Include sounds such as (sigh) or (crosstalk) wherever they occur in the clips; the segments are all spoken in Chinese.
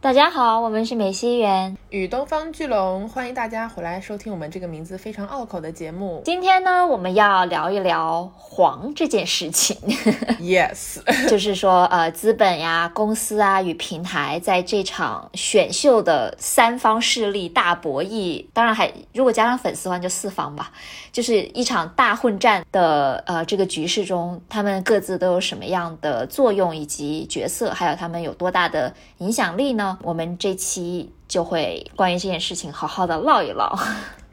大家好，我们是美西园与东方巨龙，欢迎大家回来收听我们这个名字非常拗口的节目。今天呢，我们要聊一聊黄这件事情。(laughs) (laughs) Yes，就是说，呃，资本呀、公司啊与平台在这场选秀的三方势力大博弈，当然还如果加上粉丝的话，就四方吧，就是一场大混战的呃这个局势中，他们各自都有什么样的作用以及角色，还有他们有多大的影响力呢？我们这期就会关于这件事情好好的唠一唠。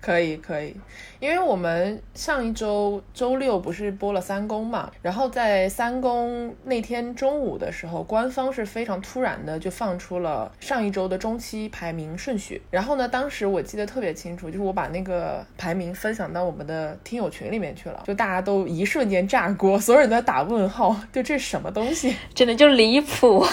可以，可以。因为我们上一周周六不是播了三公嘛，然后在三公那天中午的时候，官方是非常突然的就放出了上一周的中期排名顺序。然后呢，当时我记得特别清楚，就是我把那个排名分享到我们的听友群里面去了，就大家都一瞬间炸锅，所有人都在打问号，(laughs) 就这什么东西？真的就离谱。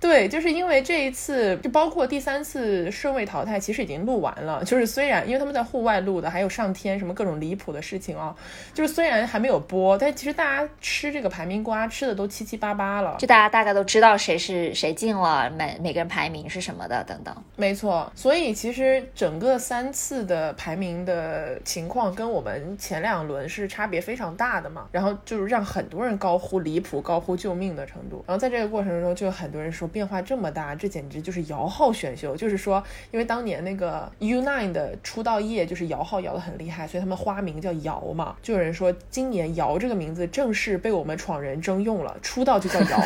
对，就是因为这一次，就包括第三次顺位淘汰，其实已经录完了。就是虽然因为他们在户外录的，还有上天什么。各种离谱的事情啊，就是虽然还没有播，但其实大家吃这个排名瓜吃的都七七八八了，就大家大概都知道谁是谁进了，每每个人排名是什么的等等。没错，所以其实整个三次的排名的情况跟我们前两轮是差别非常大的嘛，然后就是让很多人高呼离谱、高呼救命的程度。然后在这个过程中，就有很多人说变化这么大，这简直就是摇号选秀。就是说，因为当年那个 U9 的出道夜就是摇号摇的很厉害，所以。他们花名叫瑶嘛，就有人说今年瑶这个名字正式被我们闯人征用了，出道就叫瑶。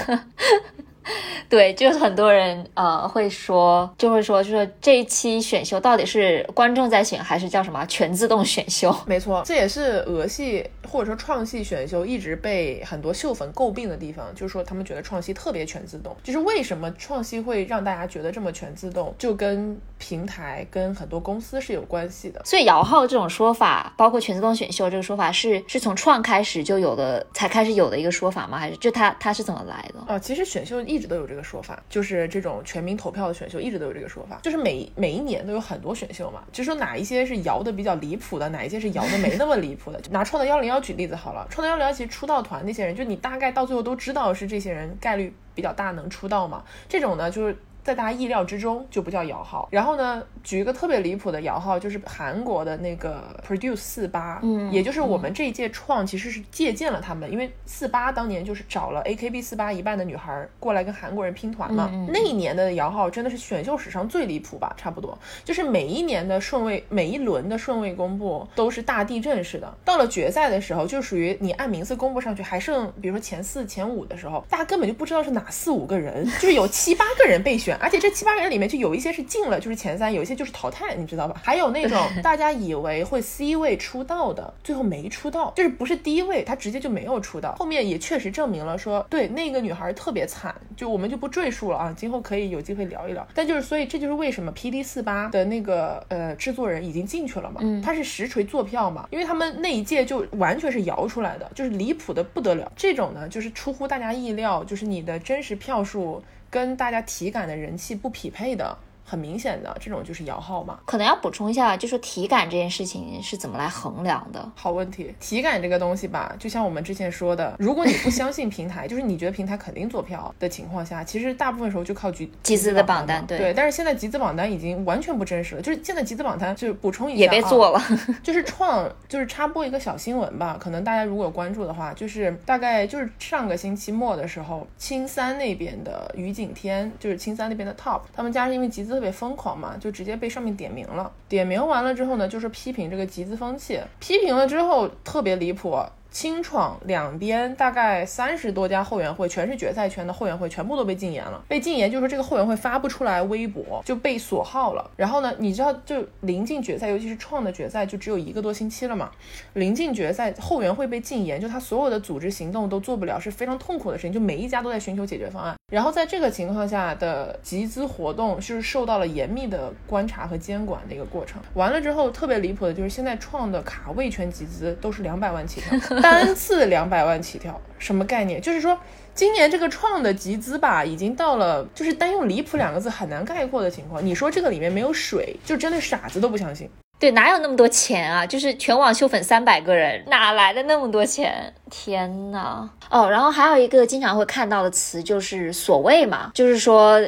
(laughs) (laughs) 对，就是很多人呃会说，就会说，就说这一期选秀到底是观众在选，还是叫什么全自动选秀？(laughs) 没错，这也是俄系或者说创系选秀一直被很多秀粉诟病的地方，就是说他们觉得创系特别全自动。就是为什么创系会让大家觉得这么全自动，就跟平台跟很多公司是有关系的。所以摇号这种说法，包括全自动选秀这个说法，是是从创开始就有的，才开始有的一个说法吗？还是就它它是怎么来的？啊，其实选秀一一直都有这个说法，就是这种全民投票的选秀一直都有这个说法，就是每每一年都有很多选秀嘛，就说哪一些是摇的比较离谱的，哪一些是摇的没那么离谱的。拿创造幺零幺举例子好了，创造幺零幺其实出道团那些人，就你大概到最后都知道是这些人概率比较大能出道嘛，这种呢就是。在大家意料之中就不叫摇号。然后呢，举一个特别离谱的摇号，就是韩国的那个 Produce 四八，嗯，也就是我们这一届创其实是借鉴了他们，因为四八当年就是找了 AKB 四八一半的女孩过来跟韩国人拼团嘛。那一年的摇号真的是选秀史上最离谱吧？差不多，就是每一年的顺位，每一轮的顺位公布都是大地震似的。到了决赛的时候，就属于你按名次公布上去，还剩比如说前四、前五的时候，大家根本就不知道是哪四五个人，就是有七八个人备选。而且这七八个人里面就有一些是进了，就是前三；有一些就是淘汰，你知道吧？还有那种 (laughs) 大家以为会 C 位出道的，最后没出道，就是不是第一位，他直接就没有出道。后面也确实证明了，说对那个女孩特别惨，就我们就不赘述了啊，今后可以有机会聊一聊。但就是所以这就是为什么 P D 四八的那个呃制作人已经进去了嘛，他是实锤坐票嘛，因为他们那一届就完全是摇出来的，就是离谱的不得了。这种呢，就是出乎大家意料，就是你的真实票数。跟大家体感的人气不匹配的。很明显的，这种就是摇号嘛。可能要补充一下，就说体感这件事情是怎么来衡量的？好问题，体感这个东西吧，就像我们之前说的，如果你不相信平台，(laughs) 就是你觉得平台肯定做票的情况下，其实大部分时候就靠集集资的榜单。对，但是现在集资榜单已经完全不真实了。就是现在集资榜单，就是补充一下，也被做了。(laughs) 就是创，就是插播一个小新闻吧。可能大家如果有关注的话，就是大概就是上个星期末的时候，青三那边的于景天，就是青三那边的 top，他们家是因为集资。特别疯狂嘛，就直接被上面点名了。点名完了之后呢，就是批评这个集资风气。批评了之后特别离谱。清创两边大概三十多家后援会，全是决赛圈的后援会，全部都被禁言了。被禁言就是说这个后援会发不出来微博，就被锁号了。然后呢，你知道就临近决赛，尤其是创的决赛就只有一个多星期了嘛。临近决赛，后援会被禁言，就他所有的组织行动都做不了，是非常痛苦的事情。就每一家都在寻求解决方案。然后在这个情况下的集资活动，就是受到了严密的观察和监管的一个过程。完了之后，特别离谱的就是现在创的卡位圈集资都是两百万起跳。单次两百万起跳，什么概念？就是说，今年这个创的集资吧，已经到了就是单用离谱两个字很难概括的情况。你说这个里面没有水，就真的傻子都不相信。对，哪有那么多钱啊？就是全网秀粉三百个人，哪来的那么多钱？天呐！哦，然后还有一个经常会看到的词就是所谓嘛，就是说。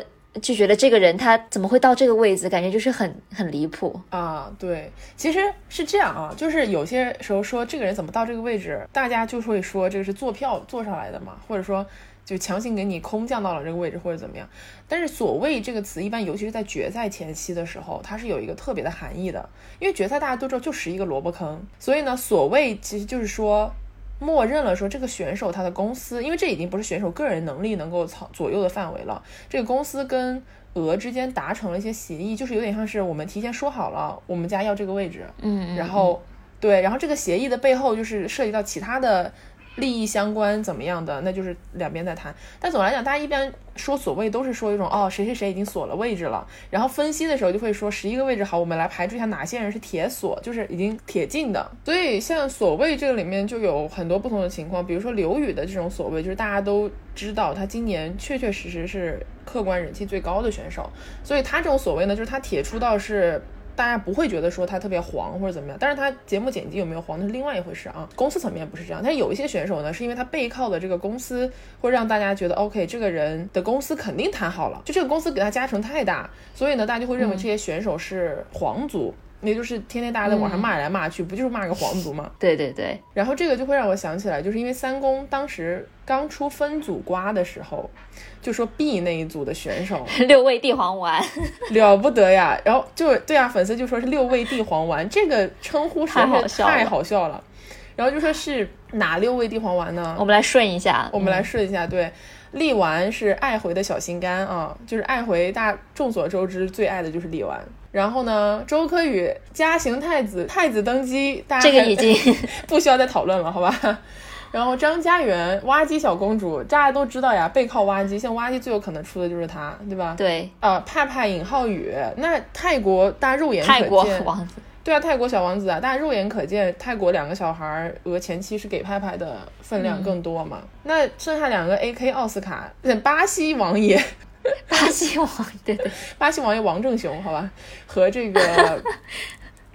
就觉得这个人他怎么会到这个位置，感觉就是很很离谱啊。对，其实是这样啊，就是有些时候说这个人怎么到这个位置，大家就会说这个是坐票坐上来的嘛，或者说。就强行给你空降到了这个位置或者怎么样，但是“所谓”这个词一般，尤其是在决赛前期的时候，它是有一个特别的含义的。因为决赛大家都知道就是一个萝卜坑，所以呢，“所谓”其实就是说，默认了说这个选手他的公司，因为这已经不是选手个人能力能够操左右的范围了，这个公司跟俄之间达成了一些协议，就是有点像是我们提前说好了，我们家要这个位置，嗯，然后对，然后这个协议的背后就是涉及到其他的。利益相关怎么样的，那就是两边在谈。但总来讲，大家一般说所谓都是说一种哦，谁谁谁已经锁了位置了。然后分析的时候就会说十一个位置好，我们来排除一下哪些人是铁锁，就是已经铁进的。所以像所谓这个里面就有很多不同的情况，比如说刘宇的这种所谓，就是大家都知道他今年确确实实是客观人气最高的选手，所以他这种所谓呢，就是他铁出道是。大家不会觉得说他特别黄或者怎么样，但是他节目剪辑有没有黄那是另外一回事啊。公司层面不是这样，但是有一些选手呢，是因为他背靠的这个公司会让大家觉得 OK，这个人的公司肯定谈好了，就这个公司给他加成太大，所以呢，大家就会认为这些选手是皇族。也就是天天大家在网上骂来骂去，不就是骂个皇族吗？对对对。然后这个就会让我想起来，就是因为三公当时刚出分组瓜的时候，就说 B 那一组的选手 (laughs) 六味地黄丸 (laughs) 了不得呀。然后就对啊，粉丝就说是六味地黄丸，这个称呼实在是太好笑了。然后就说是哪六味地黄丸呢？我们来顺一下，我们来顺一下。对，力丸是爱回的小心肝啊，就是爱回大众所周知最爱的就是力丸。然后呢，周柯宇嘉行太子，太子登基，大家这个已经 (laughs) 不需要再讨论了，好吧？(laughs) 然后张家元挖机小公主，大家都知道呀，背靠挖机，像挖机最有可能出的就是他，对吧？对，呃，派派尹浩宇，那泰国大家肉眼泰国王子，对啊，泰国小王子啊，大家肉眼可见，泰国两个小孩俄前期是给派派的分量更多嘛？那剩下两个 AK 奥斯卡，巴西王爷。(laughs) 巴西王对对，巴西王爷王正雄，好吧，和这个 (laughs)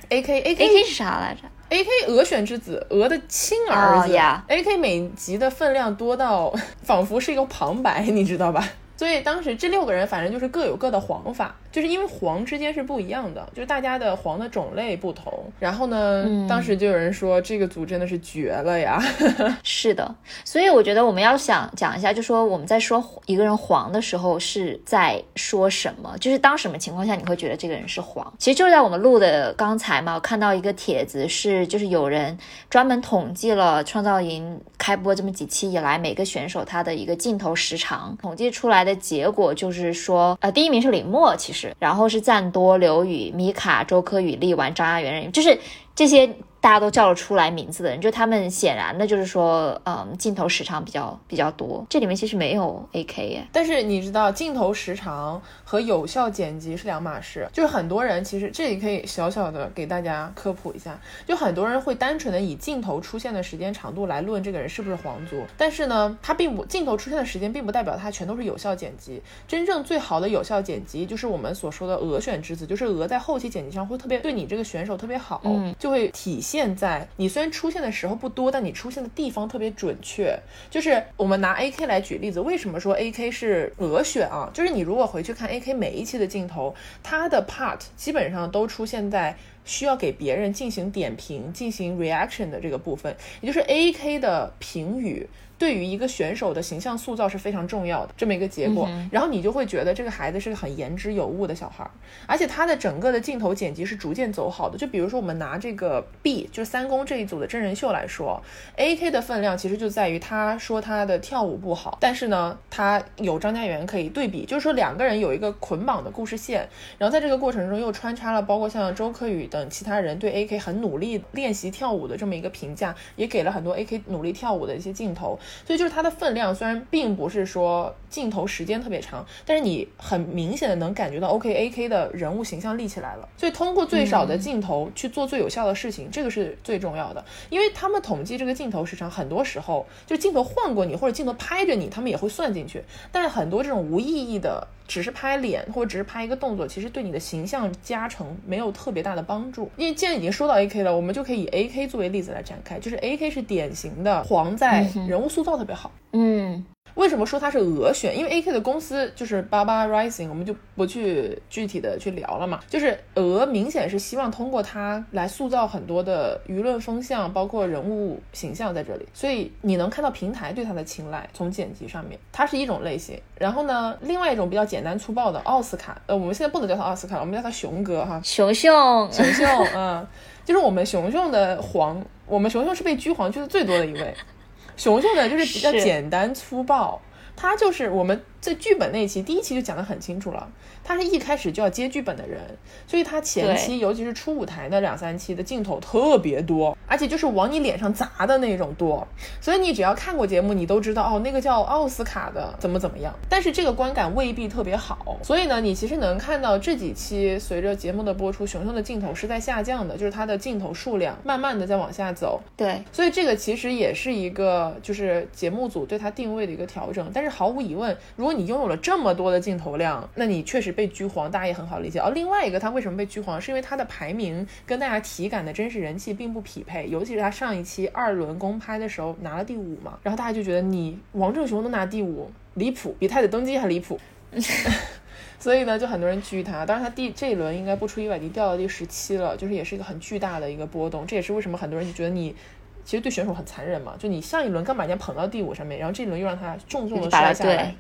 A K A K 是啥来着？A K 俄选之子，俄的亲儿子。A K 每集的分量多到 (laughs) 仿佛是一个旁白，你知道吧？所以当时这六个人反正就是各有各的黄法，就是因为黄之间是不一样的，就是大家的黄的种类不同。然后呢，当时就有人说这个组真的是绝了呀。(laughs) 是的，所以我觉得我们要想讲一下，就说我们在说一个人黄的时候是在说什么，就是当什么情况下你会觉得这个人是黄？其实就是在我们录的刚才嘛，我看到一个帖子是，就是有人专门统计了创造营开播这么几期以来每个选手他的一个镜头时长，统计出来的。结果就是说，呃，第一名是李默，其实，然后是赞多、刘宇、米卡、周柯宇、力丸、张亚元，就是这些。大家都叫得出来名字的人，就他们显然的就是说，嗯，镜头时长比较比较多。这里面其实没有 A K 耶，但是你知道镜头时长和有效剪辑是两码事。就是很多人其实这里可以小小的给大家科普一下，就很多人会单纯的以镜头出现的时间长度来论这个人是不是皇族，但是呢，他并不镜头出现的时间并不代表他全都是有效剪辑。真正最好的有效剪辑就是我们所说的俄选之子，就是俄在后期剪辑上会特别对你这个选手特别好，就会体现。现在你虽然出现的时候不多，但你出现的地方特别准确。就是我们拿 A K 来举例子，为什么说 A K 是俄选啊？就是你如果回去看 A K 每一期的镜头，它的 part 基本上都出现在需要给别人进行点评、进行 reaction 的这个部分，也就是 A K 的评语。对于一个选手的形象塑造是非常重要的这么一个结果，然后你就会觉得这个孩子是个很言之有物的小孩，而且他的整个的镜头剪辑是逐渐走好的。就比如说我们拿这个 B 就是三公这一组的真人秀来说，AK 的分量其实就在于他说他的跳舞不好，但是呢，他有张家元可以对比，就是说两个人有一个捆绑的故事线，然后在这个过程中又穿插了包括像周柯宇等其他人对 AK 很努力练习跳舞的这么一个评价，也给了很多 AK 努力跳舞的一些镜头。所以就是它的分量，虽然并不是说镜头时间特别长，但是你很明显的能感觉到，OK A K 的人物形象立起来了。所以通过最少的镜头去做最有效的事情，这个是最重要的。因为他们统计这个镜头时长，很多时候就镜头晃过你或者镜头拍着你，他们也会算进去。但很多这种无意义的，只是拍脸或者只是拍一个动作，其实对你的形象加成没有特别大的帮助。因为既然已经说到 A K 了，我们就可以以 A K 作为例子来展开，就是 A K 是典型的黄在人物塑。塑造特别好，嗯，为什么说它是俄选？因为 A K 的公司就是 Baba Rising，我们就不去具体的去聊了嘛。就是俄明显是希望通过它来塑造很多的舆论风向，包括人物形象在这里，所以你能看到平台对它的青睐。从剪辑上面，它是一种类型。然后呢，另外一种比较简单粗暴的奥斯卡，呃，我们现在不能叫它奥斯卡了，我们叫它熊哥哈，熊熊熊熊，嗯，就是我们熊熊的黄，我们熊熊是被狙黄狙的最多的一位。熊熊呢，就是比较简单粗暴，他就是我们在剧本那期第一期就讲的很清楚了，他是一开始就要接剧本的人，所以他前期尤其是初舞台那两三期的镜头特别多，而且就是往你脸上砸的那种多，所以你只要看过节目，你都知道哦，那个叫奥斯卡的怎么怎么样，但是这个观感未必特别好，所以呢，你其实能看到这几期随着节目的播出，熊熊的镜头是在下降的，就是它的镜头数量慢慢的在往下走，对，所以这个其实也是一个就是节目组对它定位的一个调整，但是毫无疑问，如果你拥有了这么多的镜头量，那你确实被居黄，大家也很好理解。而另外一个，他为什么被居黄，是因为他的排名跟大家体感的真实人气并不匹配，尤其是他上一期二轮公拍的时候拿了第五嘛，然后大家就觉得你王正雄都拿第五，离谱，比太子登基还离谱。(laughs) 所以呢，就很多人狙他。当然，他第这一轮应该不出意外，已经掉到第十七了，就是也是一个很巨大的一个波动。这也是为什么很多人就觉得你其实对选手很残忍嘛，就你上一轮刚把人家捧到第五上面，然后这一轮又让他重重的摔下来。对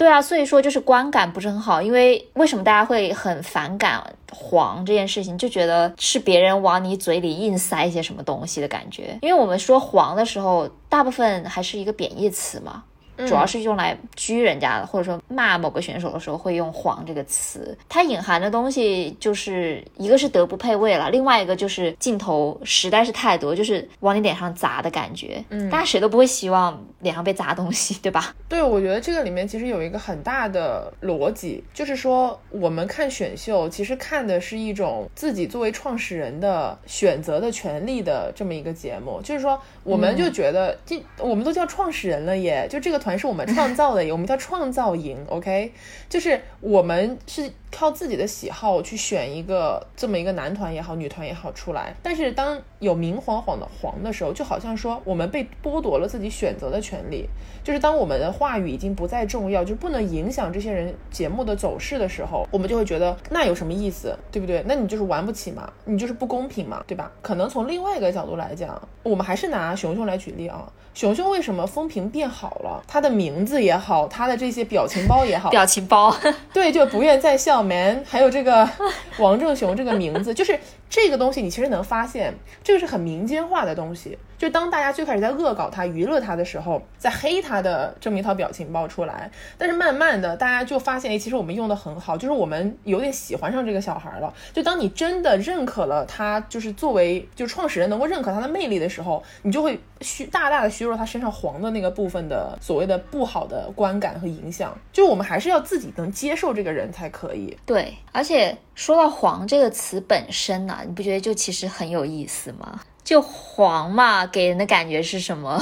对啊，所以说就是观感不是很好。因为为什么大家会很反感黄这件事情，就觉得是别人往你嘴里硬塞一些什么东西的感觉。因为我们说黄的时候，大部分还是一个贬义词嘛。主要是用来狙人家的，或者说骂某个选手的时候会用“黄”这个词，它隐含的东西就是一个是德不配位了，另外一个就是镜头实在是太多，就是往你脸上砸的感觉。嗯，大家谁都不会希望脸上被砸东西，对吧？(laughs) 对，我觉得这个里面其实有一个很大的逻辑，就是说我们看选秀，其实看的是一种自己作为创始人的选择的权利的这么一个节目，就是说我们就觉得这我们都叫创始人了耶，就这个团。还是我们创造的，我们叫创造营，OK，就是我们是靠自己的喜好去选一个这么一个男团也好，女团也好出来。但是当有明晃晃的黄的时候，就好像说我们被剥夺了自己选择的权利。就是当我们的话语已经不再重要，就不能影响这些人节目的走势的时候，我们就会觉得那有什么意思，对不对？那你就是玩不起嘛，你就是不公平嘛，对吧？可能从另外一个角度来讲，我们还是拿熊熊来举例啊。熊熊为什么风评变好了？他的名字也好，他的这些表情包也好，表情包，(laughs) 对，就不愿再笑 man，还有这个 (laughs) 王正雄这个名字，就是这个东西，你其实能发现，这个是很民间化的东西。就当大家最开始在恶搞他、娱乐他的时候，在黑他的这么一套表情包出来，但是慢慢的，大家就发现，哎，其实我们用的很好，就是我们有点喜欢上这个小孩了。就当你真的认可了他，就是作为就创始人能够认可他的魅力的时候，你就会虚大大的削弱他身上黄的那个部分的所谓的不好的观感和影响。就我们还是要自己能接受这个人才可以。对，而且说到“黄”这个词本身呢，你不觉得就其实很有意思吗？就黄嘛，给人的感觉是什么？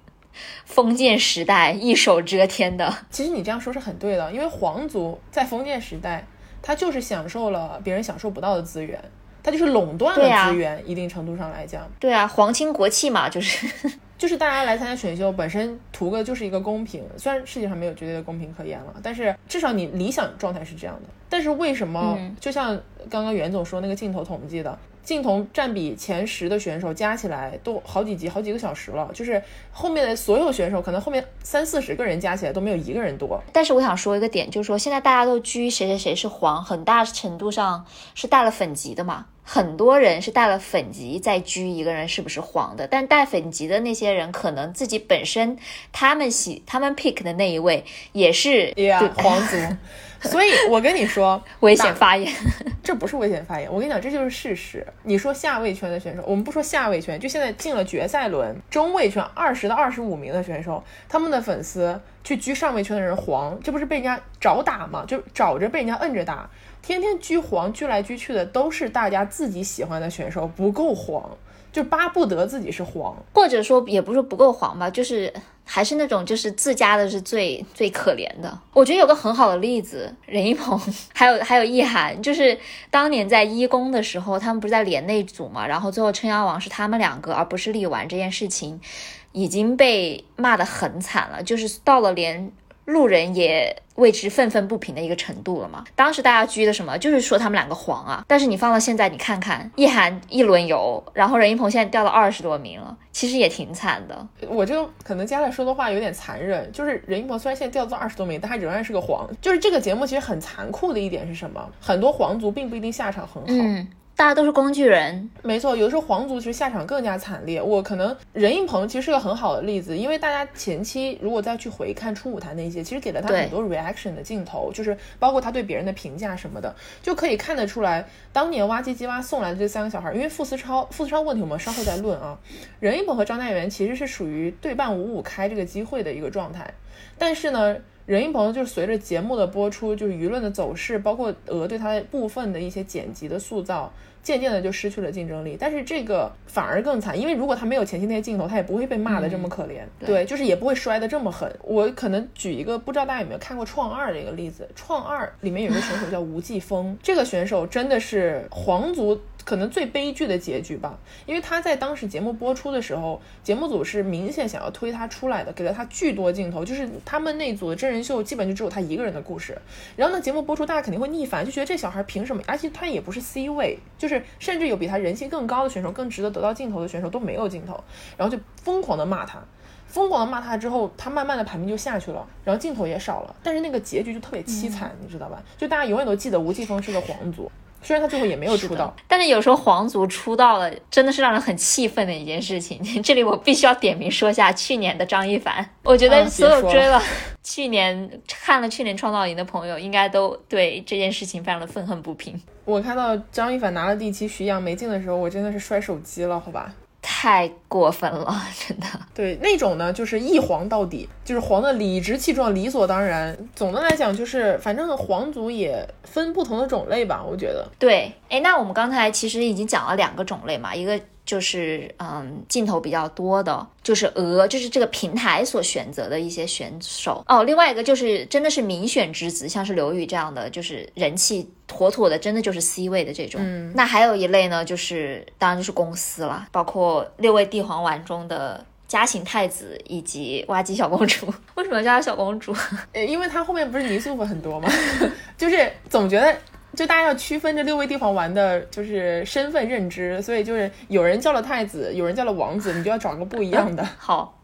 (laughs) 封建时代一手遮天的。其实你这样说是很对的，因为皇族在封建时代，他就是享受了别人享受不到的资源，他就是垄断了资源。一定程度上来讲，对啊，皇亲国戚嘛，就是 (laughs) 就是大家来参加选秀，本身图个就是一个公平。虽然世界上没有绝对的公平可言了，但是至少你理想状态是这样的。但是为什么？就像刚刚袁总说那个镜头统计的。镜头占比前十的选手加起来都好几集、好几个小时了，就是后面的所有选手，可能后面三四十个人加起来都没有一个人多。但是我想说一个点，就是说现在大家都拘谁谁谁是黄，很大程度上是带了粉级的嘛，很多人是带了粉级在拘一个人是不是黄的。但带粉级的那些人，可能自己本身他们喜他们 pick 的那一位也是黄族。(laughs) 所以，我跟你说，(laughs) 危险发言，这不是危险发言。我跟你讲，这就是事实。你说下位圈的选手，我们不说下位圈，就现在进了决赛轮，中位圈二十到二十五名的选手，他们的粉丝去狙上位圈的人黄，这不是被人家找打吗？就找着被人家摁着打，天天狙黄，狙来狙去的都是大家自己喜欢的选手，不够黄。就巴不得自己是黄，或者说也不是不够黄吧，就是还是那种就是自家的是最最可怜的。我觉得有个很好的例子，任一鹏 (laughs) 还有还有易涵，就是当年在一公的时候，他们不是在连内组嘛，然后最后撑腰王是他们两个，而不是力丸这件事情。已经被骂得很惨了，就是到了连路人也。为之愤愤不平的一个程度了嘛？当时大家拘的什么，就是说他们两个黄啊。但是你放到现在，你看看，易涵一轮游，然后任一鹏现在掉到二十多名了，其实也挺惨的。我就可能接下来说的话有点残忍，就是任一鹏虽然现在掉到二十多名，但他仍然是个黄。就是这个节目其实很残酷的一点是什么？很多皇族并不一定下场很好。大家都是工具人，没错。有的时候皇族其实下场更加惨烈。我可能任应鹏其实是个很好的例子，因为大家前期如果再去回看初舞台那些，其实给了他很多 reaction 的镜头，就是包括他对别人的评价什么的，就可以看得出来，当年挖机机挖送来的这三个小孩，因为傅思超，傅思超问题我们稍后再论啊。任应鹏和张大元其实是属于对半五五开这个机会的一个状态，但是呢。任盈鹏就是随着节目的播出，就是舆论的走势，包括鹅对他的部分的一些剪辑的塑造，渐渐的就失去了竞争力。但是这个反而更惨，因为如果他没有前期那些镜头，他也不会被骂的这么可怜。对，就是也不会摔的这么狠。我可能举一个不知道大家有没有看过《创二》这个例子，《创二》里面有个选手叫吴继峰，这个选手真的是皇族。可能最悲剧的结局吧，因为他在当时节目播出的时候，节目组是明显想要推他出来的，给了他巨多镜头，就是他们那组的真人秀基本就只有他一个人的故事。然后呢，节目播出，大家肯定会逆反，就觉得这小孩凭什么？而且他也不是 C 位，就是甚至有比他人气更高的选手，更值得得到镜头的选手都没有镜头，然后就疯狂的骂他，疯狂的骂他之后，他慢慢的排名就下去了，然后镜头也少了，但是那个结局就特别凄惨，你知道吧？就大家永远都记得吴季峰是个皇族。虽然他最后也没有出道，但是有时候皇族出道了，真的是让人很气愤的一件事情。(laughs) 这里我必须要点名说下去年的张一凡，我觉得所有追了去年看了去年创造营的朋友，应该都对这件事情非常的愤恨不平。我看到张一凡拿了第七，徐阳没进的时候，我真的是摔手机了，好吧。太过分了，(laughs) 真的。对那种呢，就是一黄到底，就是黄的理直气壮、理所当然。总的来讲，就是反正皇族也分不同的种类吧，我觉得。对，哎，那我们刚才其实已经讲了两个种类嘛，一个。就是嗯，镜头比较多的，就是鹅，就是这个平台所选择的一些选手哦。另外一个就是真的是民选之子，像是刘宇这样的，就是人气妥妥的，真的就是 C 位的这种。嗯，那还有一类呢，就是当然就是公司了，包括六位帝皇丸中的嘉行太子以及挖机小公主。(laughs) 为什么叫她小公主？呃，因为她后面不是泥塑粉很多吗？(laughs) 就是总觉得。就大家要区分这六位帝皇丸的，就是身份认知，所以就是有人叫了太子，有人叫了王子，你就要找个不一样的。(laughs) 好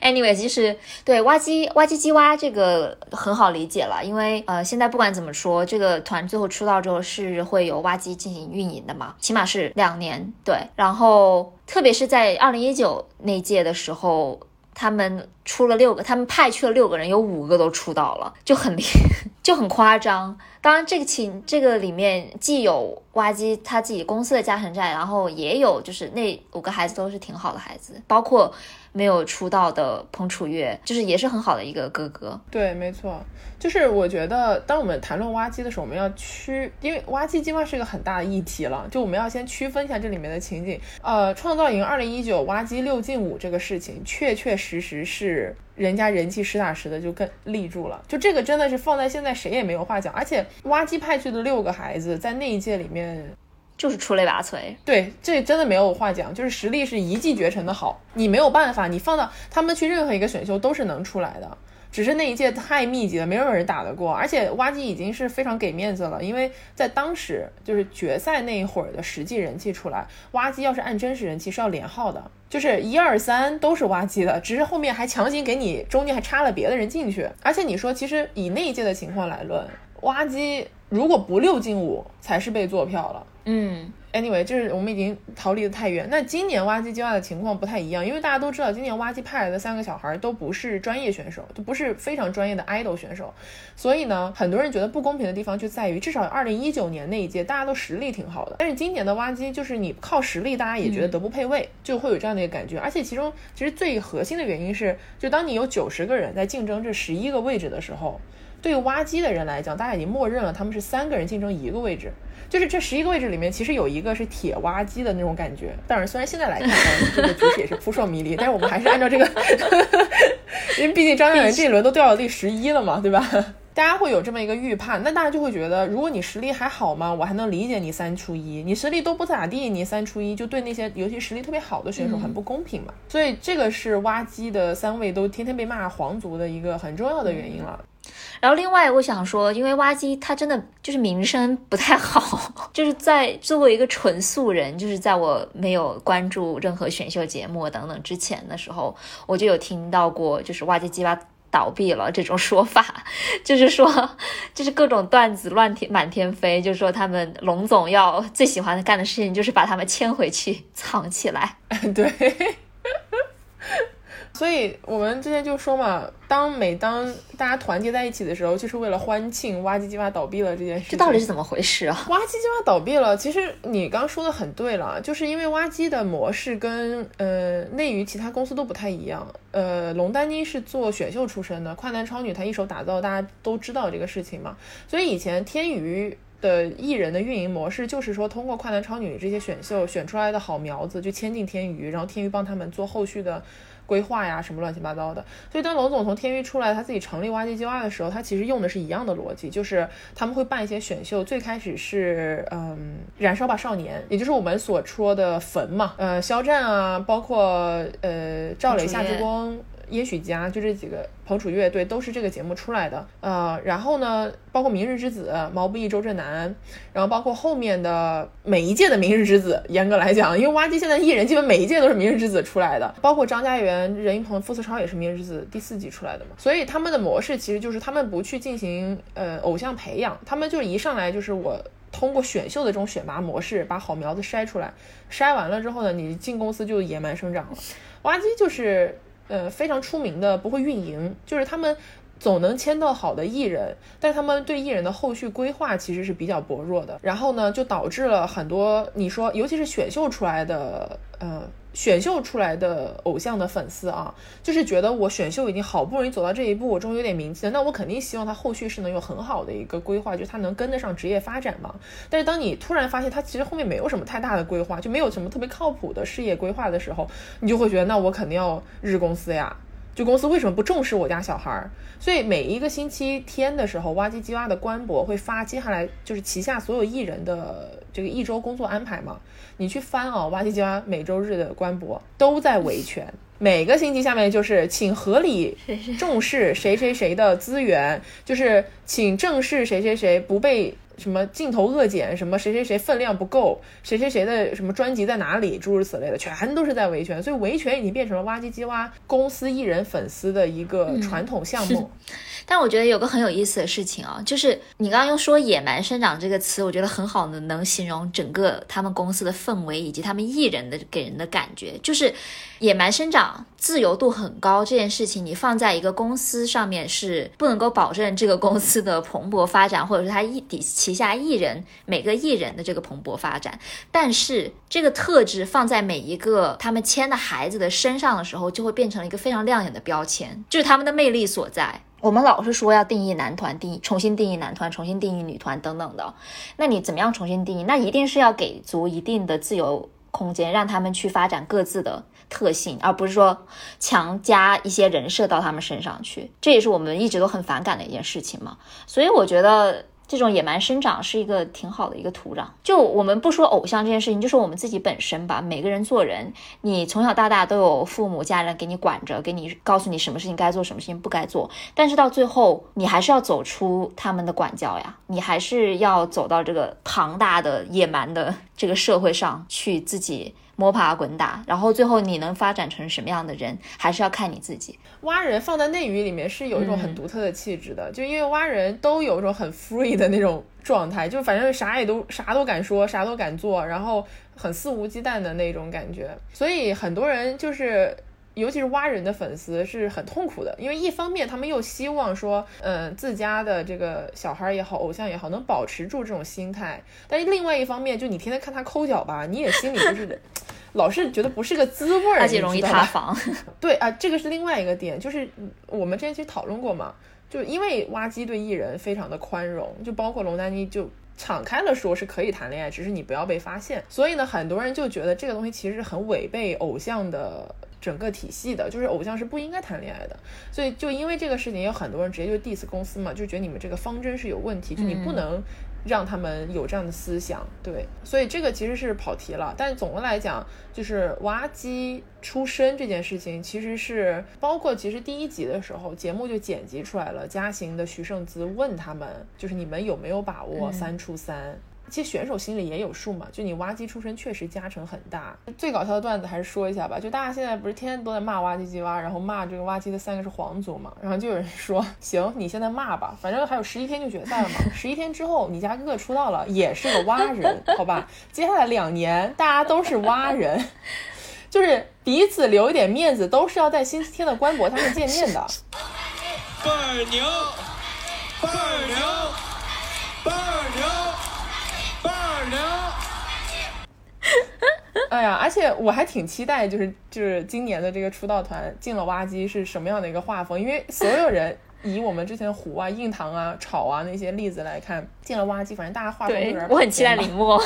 ，anyway，其实对挖机挖机机挖这个很好理解了，因为呃，现在不管怎么说，这个团最后出道之后是会由挖机进行运营的嘛，起码是两年。对，然后特别是在二零一九那届的时候。他们出了六个，他们派去了六个人，有五个都出道了，就很，(laughs) 就很夸张。当然，这个情这个里面既有挖机他自己公司的家庭债，然后也有就是那五个孩子都是挺好的孩子，包括。没有出道的彭楚月，就是也是很好的一个哥哥。对，没错，就是我觉得，当我们谈论挖机的时候，我们要区，因为挖机计划是一个很大的议题了，就我们要先区分一下这里面的情景。呃，创造营二零一九挖机六进五这个事情，确确实实是人家人气实打实的就更立住了，就这个真的是放在现在谁也没有话讲。而且挖机派去的六个孩子，在那一届里面。就是出类拔萃，对，这真的没有话讲，就是实力是一骑绝尘的好，你没有办法，你放到他们去任何一个选秀都是能出来的，只是那一届太密集了，没有人打得过，而且挖机已经是非常给面子了，因为在当时就是决赛那一会儿的实际人气出来，挖机要是按真实人气是要连号的，就是一二三都是挖机的，只是后面还强行给你中间还插了别的人进去，而且你说其实以那一届的情况来论，挖机如果不六进五才是被做票了。嗯，anyway，就是我们已经逃离的太远。那今年挖机计划的情况不太一样，因为大家都知道，今年挖机派来的三个小孩都不是专业选手，都不是非常专业的 idol 选手，所以呢，很多人觉得不公平的地方就在于，至少二零一九年那一届大家都实力挺好的，但是今年的挖机就是你靠实力，大家也觉得德不配位，就会有这样的一个感觉。而且其中其实最核心的原因是，就当你有九十个人在竞争这十一个位置的时候，对挖机的人来讲，大家已经默认了他们是三个人竞争一个位置。就是这十一个位置里面，其实有一个是铁挖机的那种感觉。当然，虽然现在来看，这个局势也是扑朔迷离，但是我们还是按照这个，(laughs) 因为毕竟张嘉元这一轮都掉到第十一了嘛，对吧？大家会有这么一个预判，那大家就会觉得，如果你实力还好嘛？我还能理解你三出一，你实力都不咋地，你三出一就对那些尤其实力特别好的选手很不公平嘛。所以这个是挖机的三位都天天被骂皇族的一个很重要的原因了。然后另外我想说，因为挖机他真的就是名声不太好，(laughs) 就是在作为一个纯素人，就是在我没有关注任何选秀节目等等之前的时候，我就有听到过，就是挖机鸡巴倒闭了这种说法，(laughs) 就是说，就是各种段子乱天满天飞，就是说他们龙总要最喜欢干的事情就是把他们牵回去藏起来，(laughs) 对。所以我们之前就说嘛，当每当大家团结在一起的时候，就是为了欢庆挖机计划倒闭了这件事。这到底是怎么回事啊？挖机计划倒闭了，其实你刚说的很对了，就是因为挖机的模式跟呃内娱其他公司都不太一样。呃，龙丹妮是做选秀出身的，快男超女她一手打造，大家都知道这个事情嘛。所以以前天娱的艺人的运营模式就是说，通过快男超女这些选秀选出来的好苗子，就签进天娱，然后天娱帮他们做后续的。规划呀，什么乱七八糟的。所以当龙总从天娱出来，他自己成立挖机计划的时候，他其实用的是一样的逻辑，就是他们会办一些选秀。最开始是嗯，燃烧吧少年，也就是我们所说的坟嘛，呃，肖战啊，包括呃赵雷、夏之光。也许家就这几个彭楚乐队都是这个节目出来的，呃，然后呢，包括明日之子、毛不易、周震南，然后包括后面的每一届的明日之子，严格来讲，因为挖机现在艺人基本每一届都是明日之子出来的，包括张家元、任一鹏、傅思超也是明日之子第四季出来的嘛，所以他们的模式其实就是他们不去进行呃偶像培养，他们就一上来就是我通过选秀的这种选拔模式把好苗子筛出来，筛完了之后呢，你进公司就野蛮生长了，挖机就是。呃，非常出名的不会运营，就是他们总能签到好的艺人，但他们对艺人的后续规划其实是比较薄弱的。然后呢，就导致了很多你说，尤其是选秀出来的，呃。选秀出来的偶像的粉丝啊，就是觉得我选秀已经好不容易走到这一步，我终于有点名气了，那我肯定希望他后续是能有很好的一个规划，就是他能跟得上职业发展嘛。但是当你突然发现他其实后面没有什么太大的规划，就没有什么特别靠谱的事业规划的时候，你就会觉得那我肯定要日公司呀。就公司为什么不重视我家小孩儿？所以每一个星期天的时候，哇唧唧哇的官博会发接下来就是旗下所有艺人的这个一周工作安排嘛。你去翻啊，挖机鸡蛙每周日的官博都在维权。每个星期下面就是请合理重视谁谁谁的资源，就是请正视谁谁谁不被。什么镜头恶剪，什么谁谁谁分量不够，谁谁谁的什么专辑在哪里，诸如此类的，全都是在维权。所以维权已经变成了挖机机挖公司艺人粉丝的一个传统项目。但我觉得有个很有意思的事情啊，就是你刚刚用说“野蛮生长”这个词，我觉得很好的能形容整个他们公司的氛围以及他们艺人的给人的感觉，就是野蛮生长、自由度很高这件事情，你放在一个公司上面是不能够保证这个公司的蓬勃发展，或者是他艺底旗下艺人每个艺人的这个蓬勃发展。但是这个特质放在每一个他们签的孩子的身上的时候，就会变成了一个非常亮眼的标签，就是他们的魅力所在。我们老是说要定义男团，定义重新定义男团，重新定义女团等等的。那你怎么样重新定义？那一定是要给足一定的自由空间，让他们去发展各自的特性，而不是说强加一些人设到他们身上去。这也是我们一直都很反感的一件事情嘛。所以我觉得。这种野蛮生长是一个挺好的一个土壤。就我们不说偶像这件事情，就说我们自己本身吧。每个人做人，你从小到大都有父母家人给你管着，给你告诉你什么事情该做，什么事情不该做。但是到最后，你还是要走出他们的管教呀，你还是要走到这个庞大的野蛮的这个社会上去自己。摸爬滚打，然后最后你能发展成什么样的人，还是要看你自己。蛙人放在内娱里面是有一种很独特的气质的，就因为蛙人都有一种很 free 的那种状态，就反正啥也都啥都敢说，啥都敢做，然后很肆无忌惮的那种感觉。所以很多人就是，尤其是蛙人的粉丝是很痛苦的，因为一方面他们又希望说，嗯，自家的这个小孩也好，偶像也好，能保持住这种心态，但是另外一方面，就你天天看他抠脚吧，你也心里就是。老是觉得不是个滋味儿，而且容易塌房。(laughs) 对啊，这个是另外一个点，就是我们之前其实讨论过嘛，就因为挖机对艺人非常的宽容，就包括龙丹妮就敞开了说是可以谈恋爱，只是你不要被发现。所以呢，很多人就觉得这个东西其实很违背偶像的整个体系的，就是偶像是不应该谈恋爱的。所以就因为这个事情，有很多人直接就 diss 公司嘛，就觉得你们这个方针是有问题，就你不能。让他们有这样的思想，对，所以这个其实是跑题了。但总的来讲，就是挖机出身这件事情，其实是包括其实第一集的时候，节目就剪辑出来了。嘉行的徐胜姿问他们，就是你们有没有把握三出三？其实选手心里也有数嘛，就你挖机出身确实加成很大。最搞笑的段子还是说一下吧，就大家现在不是天天都在骂挖机机挖，然后骂这个挖机的三个是皇族嘛，然后就有人说，(laughs) 行，你现在骂吧，反正还有十一天就决赛了嘛，十一天之后你家哥哥出道了，也是个挖人，好吧？接下来两年大家都是挖人，就是彼此留一点面子，都是要在星期天的官博上面见面的。(laughs) 倍儿牛，倍儿牛，倍儿牛。(laughs) 哎呀，而且我还挺期待，就是就是今年的这个出道团进了挖机是什么样的一个画风？因为所有人以我们之前胡啊、硬糖啊、炒啊那些例子来看，进了挖机，反正大家画风有点我很期待林默，(laughs)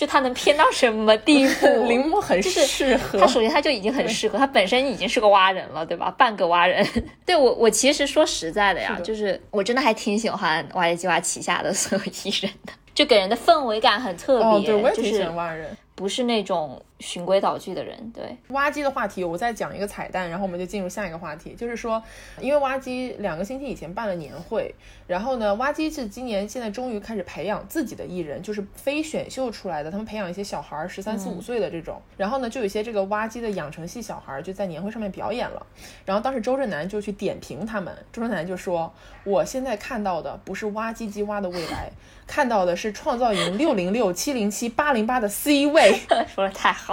就他能偏到什么地步？(laughs) 林默很适合，他首先他就已经很适合，他本身已经是个蛙人了，对吧？半个蛙人。(laughs) 对我，我其实说实在的呀，就是我真的还挺喜欢挖机计划旗下的所有艺人的。就给人的氛围感很特别，就是不是那种。循规蹈矩的人，对。挖机的话题，我再讲一个彩蛋，然后我们就进入下一个话题，就是说，因为挖机两个星期以前办了年会，然后呢，挖机是今年现在终于开始培养自己的艺人，就是非选秀出来的，他们培养一些小孩十三四五岁的这种，然后呢，就有一些这个挖机的养成系小孩就在年会上面表演了，然后当时周震南就去点评他们，周震南就说，我现在看到的不是挖机机挖的未来，看到的是创造营六零六七零七八零八的 C 位，(laughs) 说的太好。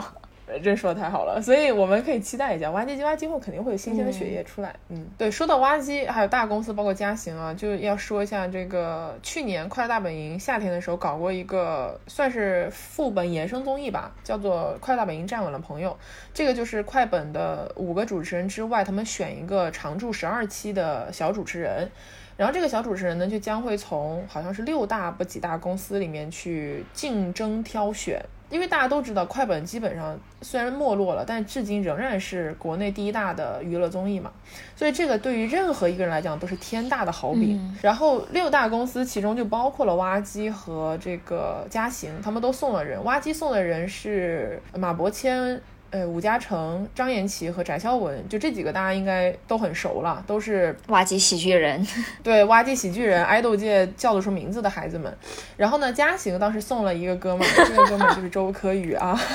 真说的太好了，所以我们可以期待一下挖机机挖今后肯定会有新鲜的血液出来。嗯，对，说到挖机，还有大公司，包括嘉行啊，就要说一下这个去年《快乐大本营》夏天的时候搞过一个算是副本衍生综艺吧，叫做《快乐大本营站稳了朋友》。这个就是快本的五个主持人之外，他们选一个常驻十二期的小主持人，然后这个小主持人呢，就将会从好像是六大不几大公司里面去竞争挑选。因为大家都知道，快本基本上虽然没落了，但至今仍然是国内第一大的娱乐综艺嘛，所以这个对于任何一个人来讲都是天大的好饼。然后六大公司其中就包括了挖机和这个嘉行，他们都送了人。挖机送的人是马伯骞。呃，伍嘉诚、张颜齐和翟潇闻，就这几个大家应该都很熟了，都是挖机喜剧人。(laughs) 对，挖机喜剧人，爱豆界叫得出名字的孩子们。然后呢，嘉行当时送了一个哥们儿，这个哥们儿就是周柯宇啊。(laughs)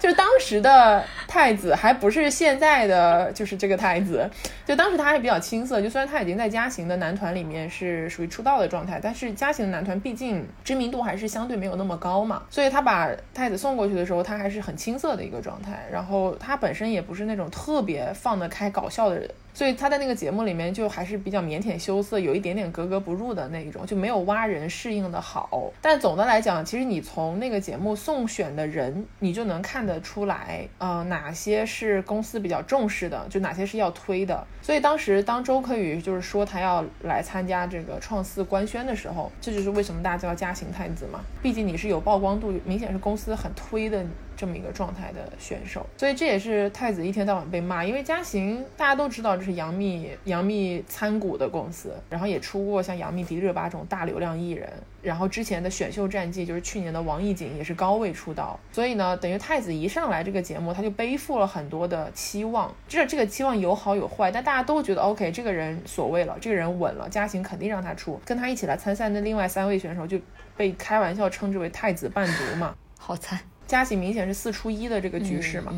就是当时的太子还不是现在的，就是这个太子。就当时他还比较青涩，就虽然他已经在嘉行的男团里面是属于出道的状态，但是嘉行的男团毕竟知名度还是相对没有那么高嘛，所以他把太子送过去的时候，他还是很青涩的一个状态。然后他本身也不是那种特别放得开搞笑的人。所以他在那个节目里面就还是比较腼腆羞涩，有一点点格格不入的那一种，就没有挖人适应的好。但总的来讲，其实你从那个节目送选的人，你就能看得出来，呃，哪些是公司比较重视的，就哪些是要推的。所以当时当周柯宇就是说他要来参加这个创四官宣的时候，这就是为什么大家叫嘉行太子嘛，毕竟你是有曝光度，明显是公司很推的。这么一个状态的选手，所以这也是太子一天到晚被骂，因为嘉行大家都知道这是杨幂杨幂参股的公司，然后也出过像杨幂、迪丽热巴这种大流量艺人，然后之前的选秀战绩就是去年的王艺瑾也是高位出道，所以呢，等于太子一上来这个节目他就背负了很多的期望，这这个期望有好有坏，但大家都觉得 OK，这个人所谓了，这个人稳了，嘉行肯定让他出，跟他一起来参赛的另外三位选手就被开玩笑称之为太子伴读嘛，好惨。加起明显是四出一的这个局势嘛。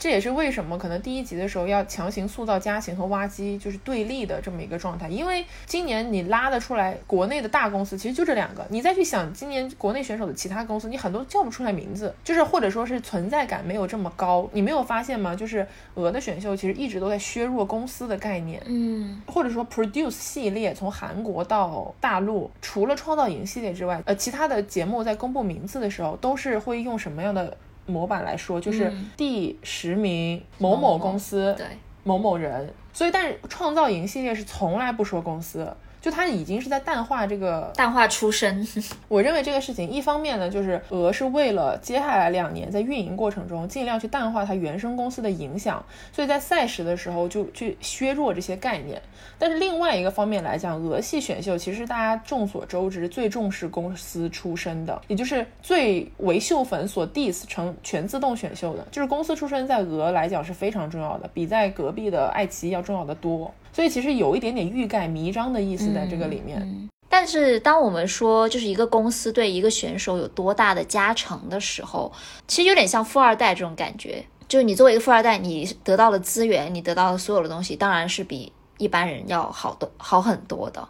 这也是为什么可能第一集的时候要强行塑造嘉行和挖机就是对立的这么一个状态，因为今年你拉得出来国内的大公司其实就这两个，你再去想今年国内选手的其他公司，你很多叫不出来名字，就是或者说是存在感没有这么高。你没有发现吗？就是鹅的选秀其实一直都在削弱公司的概念，嗯，或者说 Produce 系列从韩国到大陆，除了创造营系列之外，呃，其他的节目在公布名字的时候都是会用什么样的？模板来说，就是第十名某某公司，对。某某人。所以，但是创造营系列是从来不说公司，就它已经是在淡化这个淡化出身。(laughs) (laughs) 我认为这个事情，一方面呢，就是俄是为了接下来两年在运营过程中尽量去淡化它原生公司的影响，所以在赛时的时候就去削弱这些概念。但是另外一个方面来讲，俄系选秀其实大家众所周知最重视公司出身的，也就是最为秀粉所 diss 成全自动选秀的，就是公司出身在俄来讲是非常重要的，比在隔壁的爱奇艺要重要的多。所以其实有一点点欲盖弥彰的意思在这个里面。但是当我们说就是一个公司对一个选手有多大的加成的时候，其实有点像富二代这种感觉。就是你作为一个富二代，你得到的资源，你得到的所有的东西，当然是比一般人要好的好很多的。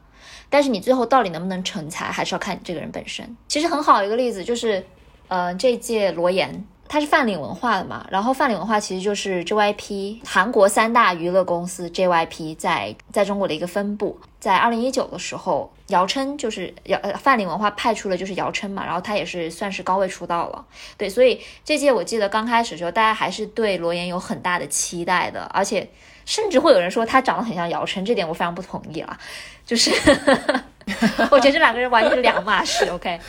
但是你最后到底能不能成才，还是要看你这个人本身。其实很好一个例子就是，呃，这届罗岩。它是泛领文化的嘛，然后泛领文化其实就是 JYP 韩国三大娱乐公司 JYP 在在中国的一个分部。在二零一九的时候，姚琛就是姚呃泛领文化派出了就是姚琛嘛，然后他也是算是高位出道了。对，所以这届我记得刚开始的时候，大家还是对罗岩有很大的期待的，而且甚至会有人说他长得很像姚琛，这点我非常不同意了。就是 (laughs) 我觉得这两个人完全是两码事。OK。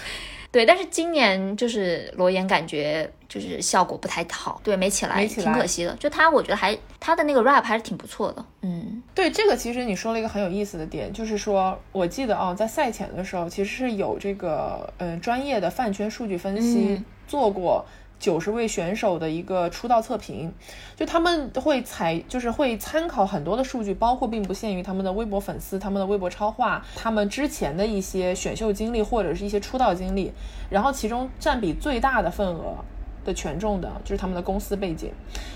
对，但是今年就是罗岩感觉就是效果不太好，对，没起来，挺可惜的。就他，我觉得还他的那个 rap 还是挺不错的。嗯，对，这个其实你说了一个很有意思的点，就是说我记得啊，在赛前的时候，其实是有这个嗯专业的饭圈数据分析做过。九十位选手的一个出道测评，就他们会采，就是会参考很多的数据，包括并不限于他们的微博粉丝、他们的微博超话、他们之前的一些选秀经历或者是一些出道经历，然后其中占比最大的份额的权重的就是他们的公司背景，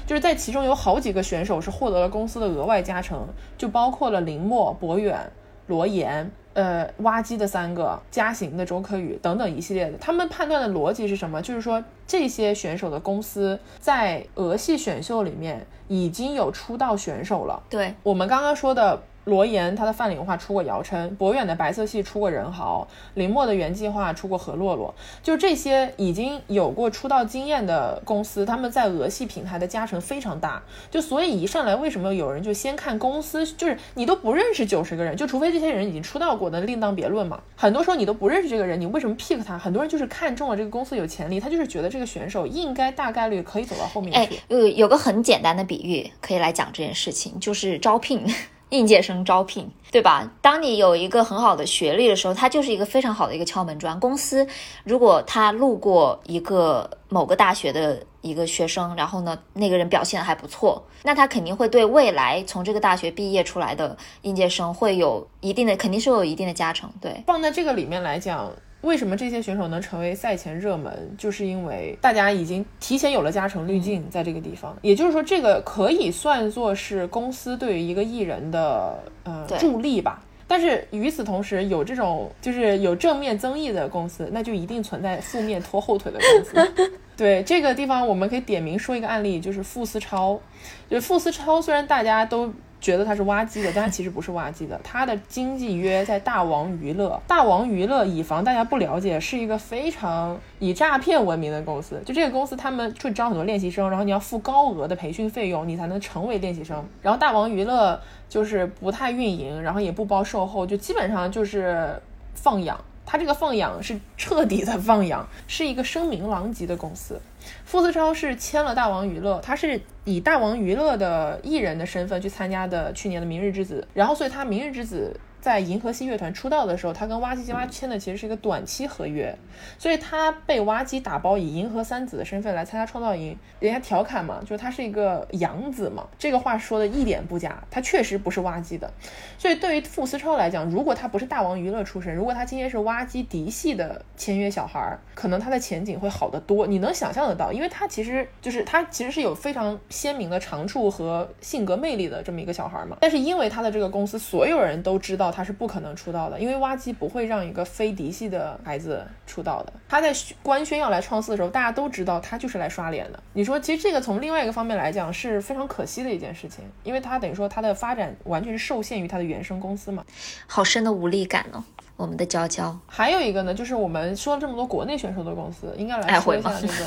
就是在其中有好几个选手是获得了公司的额外加成，就包括了林默、博远、罗岩。呃，挖机的三个，嘉行的周柯宇等等一系列的，他们判断的逻辑是什么？就是说这些选手的公司在俄系选秀里面已经有出道选手了。对我们刚刚说的。罗岩他的泛领文化出过姚琛，博远的白色系出过任豪，林默的原计划出过何洛洛，就这些已经有过出道经验的公司，他们在俄系平台的加成非常大。就所以一上来为什么有人就先看公司，就是你都不认识九十个人，就除非这些人已经出道过的另当别论嘛。很多时候你都不认识这个人，你为什么 pick 他？很多人就是看中了这个公司有潜力，他就是觉得这个选手应该大概率可以走到后面去。哎，有有个很简单的比喻可以来讲这件事情，就是招聘。应届生招聘，对吧？当你有一个很好的学历的时候，它就是一个非常好的一个敲门砖。公司如果他路过一个某个大学的一个学生，然后呢，那个人表现还不错，那他肯定会对未来从这个大学毕业出来的应届生会有一定的，肯定是有一定的加成。对，放在这个里面来讲。为什么这些选手能成为赛前热门？就是因为大家已经提前有了加成滤镜在这个地方，也就是说，这个可以算作是公司对于一个艺人的呃助力吧。但是与此同时，有这种就是有正面增益的公司，那就一定存在负面拖后腿的公司。(laughs) 对这个地方，我们可以点名说一个案例，就是傅思超。就傅思超，虽然大家都。觉得他是挖机的，但他其实不是挖机的。他的经纪约在大王娱乐，大王娱乐以防大家不了解，是一个非常以诈骗闻名的公司。就这个公司，他们会招很多练习生，然后你要付高额的培训费用，你才能成为练习生。然后大王娱乐就是不太运营，然后也不包售后，就基本上就是放养。他这个放养是彻底的放养，是一个声名狼藉的公司。傅思超是签了大王娱乐，他是以大王娱乐的艺人的身份去参加的去年的明日之子，然后所以他明日之子。在银河系乐团出道的时候，他跟挖机金蛙签的其实是一个短期合约，所以他被挖机打包以银河三子的身份来参加创造营，人家调侃嘛，就是他是一个养子嘛，这个话说的一点不假，他确实不是挖机的。所以对于傅思超来讲，如果他不是大王娱乐出身，如果他今天是挖机嫡系的签约小孩儿，可能他的前景会好得多。你能想象得到，因为他其实就是他其实是有非常鲜明的长处和性格魅力的这么一个小孩嘛。但是因为他的这个公司，所有人都知道。他是不可能出道的，因为挖机不会让一个非嫡系的孩子出道的。他在官宣要来创四的时候，大家都知道他就是来刷脸的。你说，其实这个从另外一个方面来讲是非常可惜的一件事情，因为他等于说他的发展完全是受限于他的原生公司嘛。好深的无力感哦，我们的娇娇。还有一个呢，就是我们说了这么多国内选手的公司，应该来说一下那个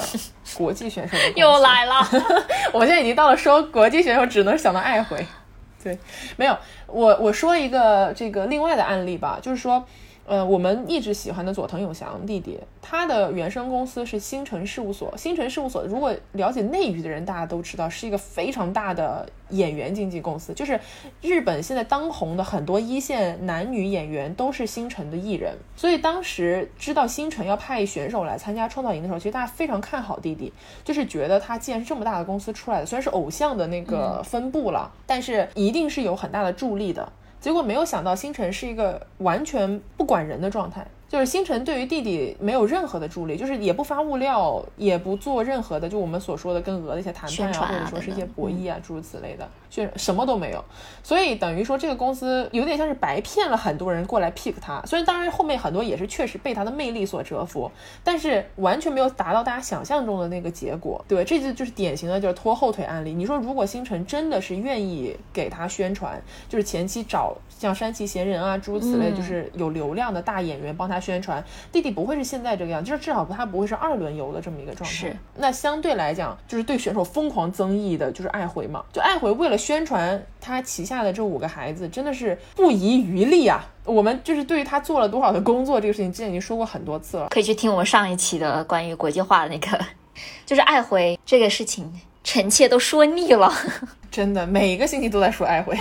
国际选手的。(laughs) 又来了，(laughs) 我现在已经到了说国际选手只能想到爱回。对，没有，我我说一个这个另外的案例吧，就是说。呃，我们一直喜欢的佐藤永祥弟弟，他的原生公司是星辰事务所。星辰事务所，如果了解内娱的人，大家都知道是一个非常大的演员经纪公司。就是日本现在当红的很多一线男女演员都是星辰的艺人。所以当时知道星辰要派选手来参加创造营的时候，其实大家非常看好弟弟，就是觉得他既然是这么大的公司出来的，虽然是偶像的那个分布了，但是一定是有很大的助力的。结果没有想到，星辰是一个完全不管人的状态。就是星辰对于弟弟没有任何的助力，就是也不发物料，也不做任何的，就我们所说的跟鹅的一些谈判啊，或者说是一些博弈啊，诸如此类的，就什么都没有。所以等于说这个公司有点像是白骗了很多人过来 pick 他。虽然当然后面很多也是确实被他的魅力所折服，但是完全没有达到大家想象中的那个结果。对，这就就是典型的就是拖后腿案例。你说如果星辰真的是愿意给他宣传，就是前期找像山崎贤人啊，诸如此类，就是有流量的大演员帮他。宣传弟弟不会是现在这个样，就是至少他不会是二轮游的这么一个状态。是，那相对来讲，就是对选手疯狂增益的，就是爱回嘛。就爱回为了宣传他旗下的这五个孩子，真的是不遗余力啊。我们就是对于他做了多少的工作，这个事情之前已经说过很多次了，可以去听我们上一期的关于国际化的那个，(laughs) 就是爱回这个事情，臣妾都说腻了。(laughs) 真的，每一个星期都在说爱回。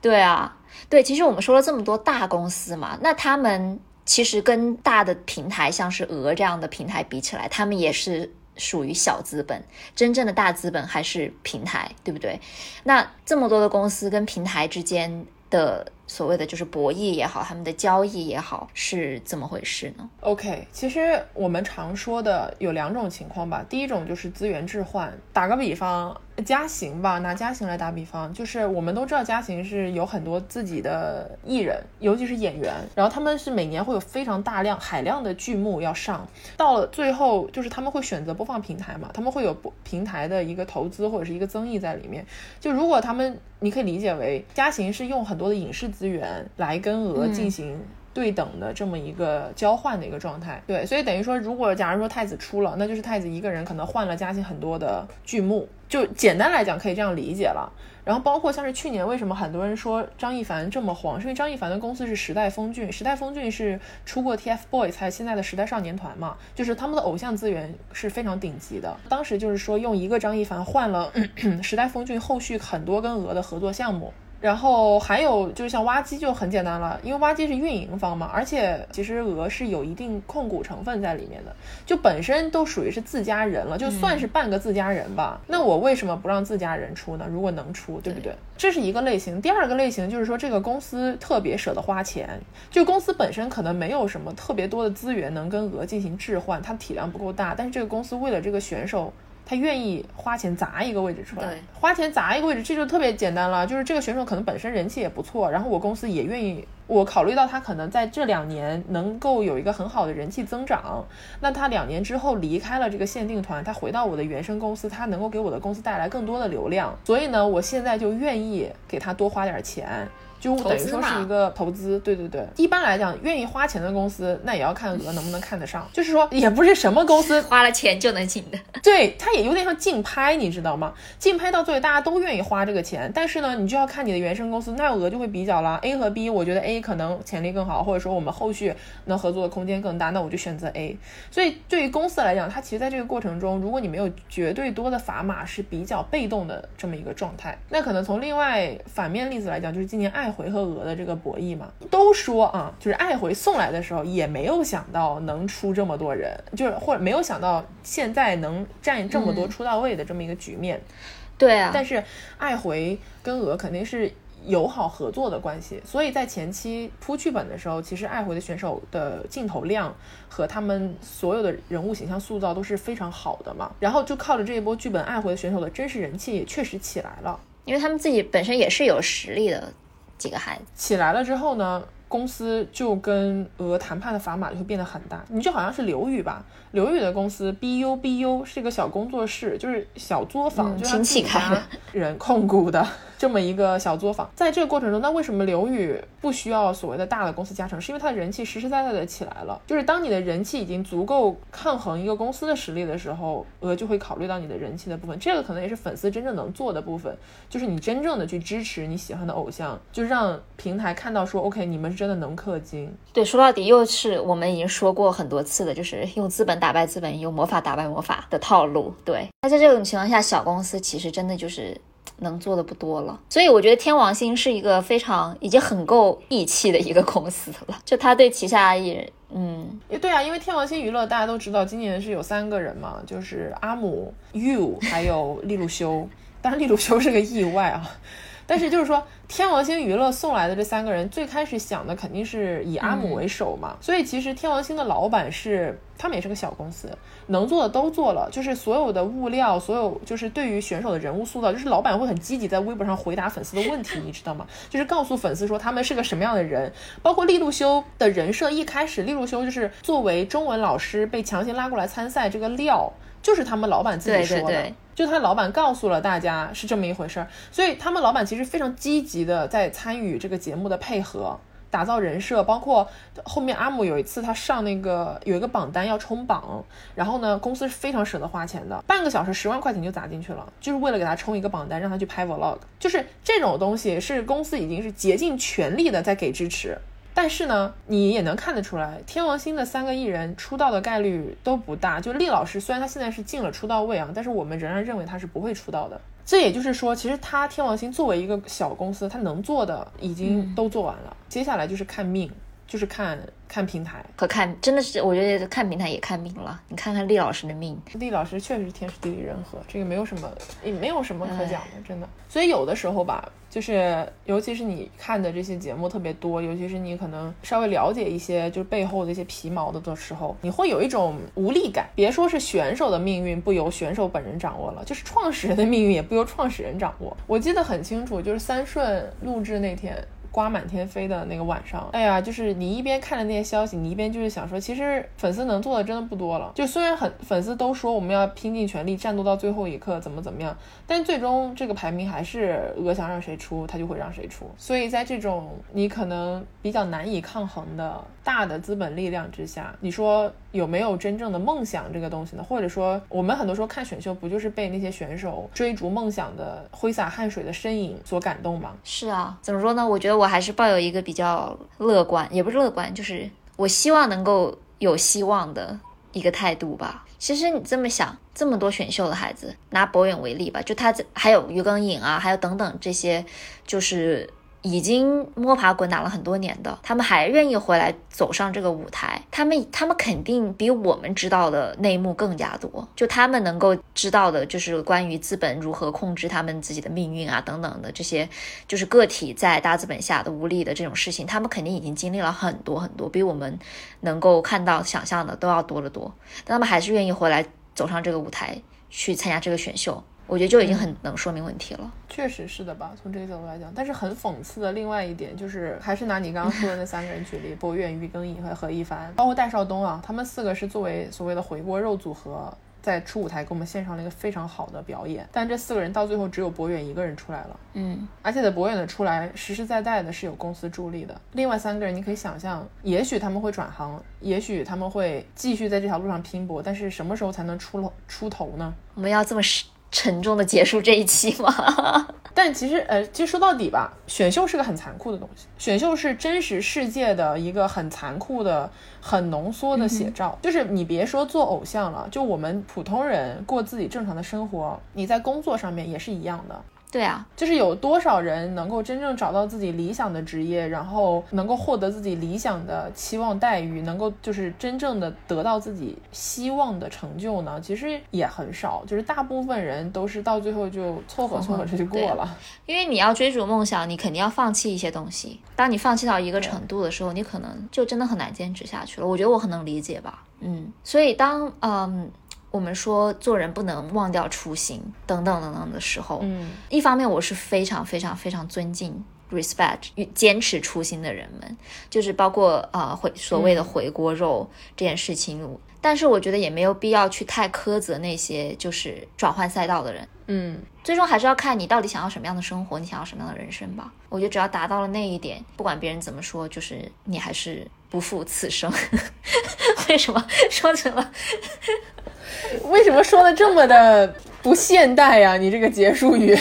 对啊。对，其实我们说了这么多大公司嘛，那他们其实跟大的平台，像是鹅这样的平台比起来，他们也是属于小资本，真正的大资本还是平台，对不对？那这么多的公司跟平台之间的。所谓的就是博弈也好，他们的交易也好，是怎么回事呢？OK，其实我们常说的有两种情况吧。第一种就是资源置换，打个比方，嘉行吧，拿嘉行来打比方，就是我们都知道嘉行是有很多自己的艺人，尤其是演员，然后他们是每年会有非常大量海量的剧目要上，到了最后就是他们会选择播放平台嘛，他们会有播平台的一个投资或者是一个增益在里面。就如果他们，你可以理解为嘉行是用很多的影视。资源来跟鹅进行对等的这么一个交换的一个状态，对，所以等于说，如果假如说太子出了，那就是太子一个人可能换了嘉兴很多的剧目，就简单来讲可以这样理解了。然后包括像是去年为什么很多人说张艺凡这么黄，是因为张艺凡的公司是时代峰峻，时代峰峻是出过 TFBOYS 还有现在的时代少年团嘛，就是他们的偶像资源是非常顶级的。当时就是说用一个张艺凡换了 (clears throat) 时代峰峻后续很多跟鹅的合作项目。然后还有就是像挖机就很简单了，因为挖机是运营方嘛，而且其实鹅是有一定控股成分在里面的，就本身都属于是自家人了，就算是半个自家人吧。那我为什么不让自家人出呢？如果能出，对不对？这是一个类型。第二个类型就是说这个公司特别舍得花钱，就公司本身可能没有什么特别多的资源能跟鹅进行置换，它体量不够大，但是这个公司为了这个选手。他愿意花钱砸一个位置出来，花钱砸一个位置，这就特别简单了。就是这个选手可能本身人气也不错，然后我公司也愿意，我考虑到他可能在这两年能够有一个很好的人气增长，那他两年之后离开了这个限定团，他回到我的原生公司，他能够给我的公司带来更多的流量，所以呢，我现在就愿意给他多花点钱。就等于说是一个投资，对对对。一般来讲，愿意花钱的公司，那也要看鹅能不能看得上。就是说，也不是什么公司花了钱就能进的。对，它也有点像竞拍，你知道吗？竞拍到最后大家都愿意花这个钱，但是呢，你就要看你的原生公司，那鹅就会比较了。A 和 B，我觉得 A 可能潜力更好，或者说我们后续能合作的空间更大，那我就选择 A。所以对于公司来讲，它其实在这个过程中，如果你没有绝对多的砝码，是比较被动的这么一个状态。那可能从另外反面例子来讲，就是今年爱回和鹅的这个。博弈嘛，都说啊，就是爱回送来的时候，也没有想到能出这么多人，就是或者没有想到现在能占这么多出道位的这么一个局面。对啊，但是爱回跟鹅肯定是友好合作的关系，所以在前期铺剧本的时候，其实爱回的选手的镜头量和他们所有的人物形象塑造都是非常好的嘛。然后就靠着这一波剧本，爱回的选手的真实人气也确实起来了，因为他们自己本身也是有实力的。几个孩子。起来了之后呢，公司就跟俄谈判的砝码就会变得很大。你就好像是刘宇吧，刘宇的公司 BU BU 是一个小工作室，就是小作坊，嗯就是他亲戚自己开的人控股的这么一个小作坊。在这个过程中，那为什么刘宇不需要所谓的大的公司加成？是因为他的人气实实在在的起来了。就是当你的人气已经足够抗衡一个公司的实力的时候，俄就会考虑到你的人气的部分。这个可能也是粉丝真正能做的部分，就是你真正的去支持你喜欢的偶像，就是让平台看到说，OK，你们是真的能氪金。对，说到底又是我们已经说过很多次的，就是用资本打败资本，用魔法打败魔法的套路。对，那在这种情况下，小公司其实真的就是能做的不多了。所以我觉得天王星是一个非常已经很够义气的一个公司了，就他对旗下艺人，嗯，也对啊，因为天王星娱乐大家都知道，今年是有三个人嘛，就是阿姆、You 还有利路修。当然，利路修是个意外啊。但是就是说，天王星娱乐送来的这三个人，最开始想的肯定是以阿姆为首嘛。所以其实天王星的老板是，他们也是个小公司，能做的都做了，就是所有的物料，所有就是对于选手的人物塑造，就是老板会很积极在微博上回答粉丝的问题，你知道吗？就是告诉粉丝说他们是个什么样的人，包括利路修的人设，一开始利路修就是作为中文老师被强行拉过来参赛这个料，就是他们老板自己说的。对对。就他老板告诉了大家是这么一回事儿，所以他们老板其实非常积极的在参与这个节目的配合。打造人设，包括后面阿姆有一次他上那个有一个榜单要冲榜，然后呢公司是非常舍得花钱的，半个小时十万块钱就砸进去了，就是为了给他冲一个榜单，让他去拍 vlog，就是这种东西是公司已经是竭尽全力的在给支持。但是呢，你也能看得出来，天王星的三个艺人出道的概率都不大。就厉老师，虽然他现在是进了出道位啊，但是我们仍然认为他是不会出道的。这也就是说，其实他天王星作为一个小公司，他能做的已经都做完了，接下来就是看命，就是看看平台。和看真的是，我觉得看平台也看命了。你看看厉老师的命，厉老师确实是天时地利人和，这个没有什么，也没有什么可讲的，真的。所以有的时候吧，就是尤其是你看的这些节目特别多，尤其是你可能稍微了解一些就是背后的一些皮毛的的时候，你会有一种无力感。别说是选手的命运不由选手本人掌握了，就是创始人的命运也不由创始人掌握。我记得很清楚，就是三顺录制那天。刮满天飞的那个晚上，哎呀，就是你一边看着那些消息，你一边就是想说，其实粉丝能做的真的不多了。就虽然很粉丝都说我们要拼尽全力战斗到最后一刻，怎么怎么样，但最终这个排名还是鹅想让谁出，他就会让谁出。所以在这种你可能比较难以抗衡的大的资本力量之下，你说有没有真正的梦想这个东西呢？或者说，我们很多时候看选秀，不就是被那些选手追逐梦想的挥洒汗水的身影所感动吗？是啊，怎么说呢？我觉得我还是抱有一个比较乐观，也不是乐观，就是我希望能够有希望的一个态度吧。其实你这么想，这么多选秀的孩子，拿博远为例吧，就他这还有于更颖啊，还有等等这些，就是。已经摸爬滚打了很多年的，他们还愿意回来走上这个舞台，他们他们肯定比我们知道的内幕更加多。就他们能够知道的，就是关于资本如何控制他们自己的命运啊，等等的这些，就是个体在大资本下的无力的这种事情，他们肯定已经经历了很多很多，比我们能够看到、想象的都要多得多。但他们还是愿意回来走上这个舞台去参加这个选秀。我觉得就已经很能说明问题了。确实是的吧，从这个角度来讲，但是很讽刺的另外一点就是，还是拿你刚刚说的那三个人举例，(laughs) 博远、于更颖和何一凡，包括戴少东啊，他们四个是作为所谓的回锅肉组合。在初舞台给我们献上了一个非常好的表演，但这四个人到最后只有博远一个人出来了，嗯，而且在博远的出来实实在在的是有公司助力的，另外三个人你可以想象，也许他们会转行，也许他们会继续在这条路上拼搏，但是什么时候才能出出头呢？我们要这么沉重的结束这一期吗？(laughs) 但其实，呃，其实说到底吧，选秀是个很残酷的东西。选秀是真实世界的一个很残酷的、很浓缩的写照。就是你别说做偶像了，就我们普通人过自己正常的生活，你在工作上面也是一样的。对啊，就是有多少人能够真正找到自己理想的职业，然后能够获得自己理想的期望待遇，能够就是真正的得到自己希望的成就呢？其实也很少，就是大部分人都是到最后就凑合 (laughs) 凑合着就过了。因为你要追逐梦想，你肯定要放弃一些东西。当你放弃到一个程度的时候，你可能就真的很难坚持下去了。我觉得我很能理解吧。嗯，所以当嗯。我们说做人不能忘掉初心，等等等等的时候，嗯，一方面我是非常非常非常尊敬 respect 与坚持初心的人们，就是包括啊回所谓的回锅肉这件事情。但是我觉得也没有必要去太苛责那些就是转换赛道的人。嗯，最终还是要看你到底想要什么样的生活，你想要什么样的人生吧。我觉得只要达到了那一点，不管别人怎么说，就是你还是不负此生。(laughs) 为什么说成了？为什么说的这么的不现代呀？你这个结束语。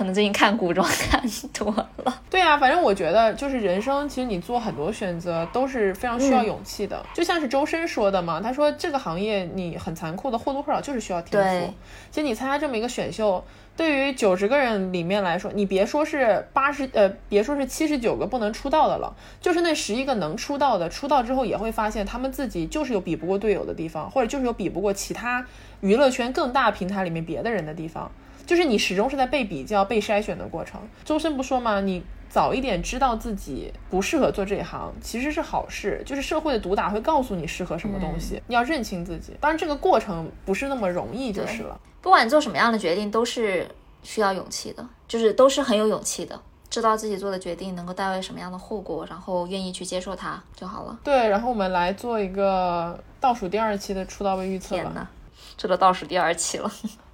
可能最近看古装看 (laughs) 多了。对啊，反正我觉得就是人生，其实你做很多选择都是非常需要勇气的。就像是周深说的嘛，他说这个行业你很残酷的，或多或少就是需要天赋。其实你参加这么一个选秀，对于九十个人里面来说，你别说是八十呃，别说是七十九个不能出道的了，就是那十一个能出道的，出道之后也会发现他们自己就是有比不过队友的地方，或者就是有比不过其他娱乐圈更大平台里面别的人的地方。就是你始终是在被比较、被筛选的过程。周深不说吗？你早一点知道自己不适合做这一行，其实是好事。就是社会的毒打会告诉你适合什么东西，你要认清自己。当然，这个过程不是那么容易，就是了。不管做什么样的决定，都是需要勇气的，就是都是很有勇气的。知道自己做的决定能够带来什么样的后果，然后愿意去接受它就好了。对，然后我们来做一个倒数第二期的出道位预测吧。天呐，这都倒数第二期了。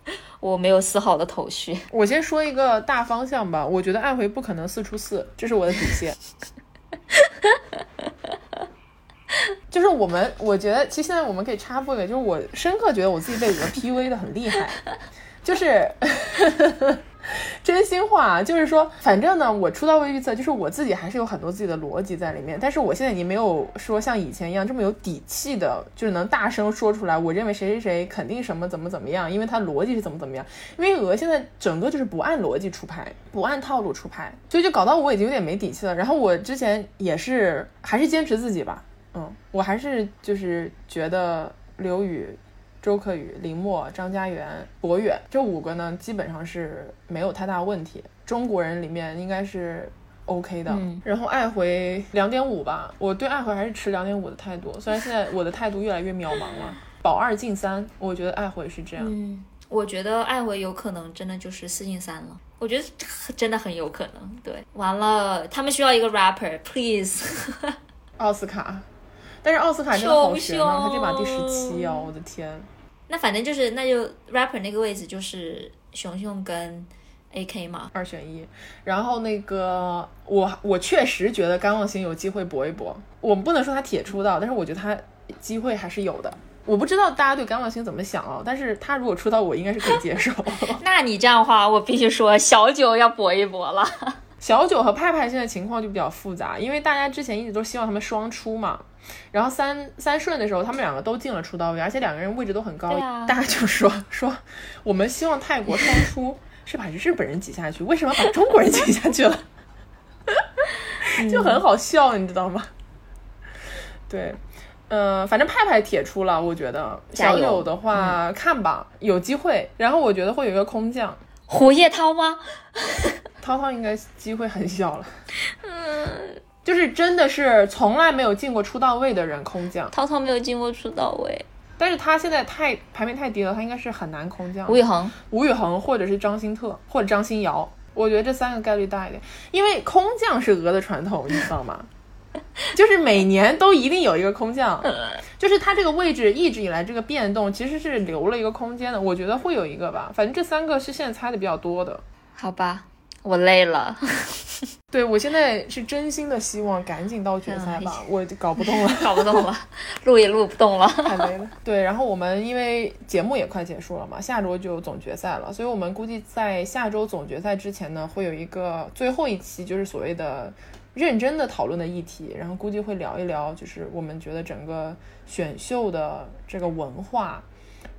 (laughs) 我没有丝毫的头绪。(laughs) 我先说一个大方向吧，我觉得爱回不可能四出四，这是我的底线。就是我们，我觉得其实现在我们可以插播一个，就是我深刻觉得我自己被鹅 PUA 的很厉害，就是。(laughs) 真心话就是说，反正呢，我出道位预测就是我自己还是有很多自己的逻辑在里面，但是我现在已经没有说像以前一样这么有底气的，就是能大声说出来，我认为谁谁谁肯定什么怎么怎么样，因为他逻辑是怎么怎么样。因为鹅现在整个就是不按逻辑出牌，不按套路出牌，所以就搞到我已经有点没底气了。然后我之前也是还是坚持自己吧，嗯，我还是就是觉得刘宇。周克宇、林默、张家元、博远这五个呢，基本上是没有太大问题。中国人里面应该是 OK 的。然后爱回两点五吧，我对爱回还是持两点五的态度。虽然现在我的态度越来越渺茫了。(laughs) 保二进三，我觉得爱回是这样。嗯，我觉得爱回有可能真的就是四进三了。我觉得真的很有可能。对，完了，他们需要一个 rapper，please。奥斯卡，但是奥斯卡真的好悬啊，他这把第十七啊，我的天。那反正就是，那就 rapper 那个位置就是熊熊跟 AK 嘛，二选一。然后那个我我确实觉得甘望星有机会搏一搏，我们不能说他铁出道，但是我觉得他机会还是有的。我不知道大家对甘望星怎么想哦，但是他如果出道，我应该是可以接受。(laughs) 那你这样的话，我必须说小九要搏一搏了。(laughs) 小九和派派现在情况就比较复杂，因为大家之前一直都希望他们双出嘛。然后三三顺的时候，他们两个都进了出道位，而且两个人位置都很高。大家就说说，我们希望泰国双出 (laughs) 是把日本人挤下去，为什么把中国人挤下去了？(laughs) 就很好笑，你知道吗？对，呃，反正派派铁出了，我觉得小友的话看吧，有机会。然后我觉得会有一个空降，胡叶涛吗？(laughs) 涛涛应该机会很小了。嗯。就是真的是从来没有进过出道位的人空降，涛涛没有进过出道位，但是他现在太排名太低了，他应该是很难空降。吴宇恒、吴宇恒或者是张新特或者张新瑶，我觉得这三个概率大一点，因为空降是鹅的传统，你知道吗？(laughs) 就是每年都一定有一个空降，就是他这个位置一直以来这个变动其实是留了一个空间的，我觉得会有一个吧，反正这三个是现在猜的比较多的，好吧。我累了，(laughs) 对我现在是真心的希望赶紧到决赛吧，我搞不动了，(laughs) 搞不动了，录也录不动了，太累了。对，然后我们因为节目也快结束了嘛，下周就总决赛了，所以我们估计在下周总决赛之前呢，会有一个最后一期，就是所谓的认真的讨论的议题，然后估计会聊一聊，就是我们觉得整个选秀的这个文化。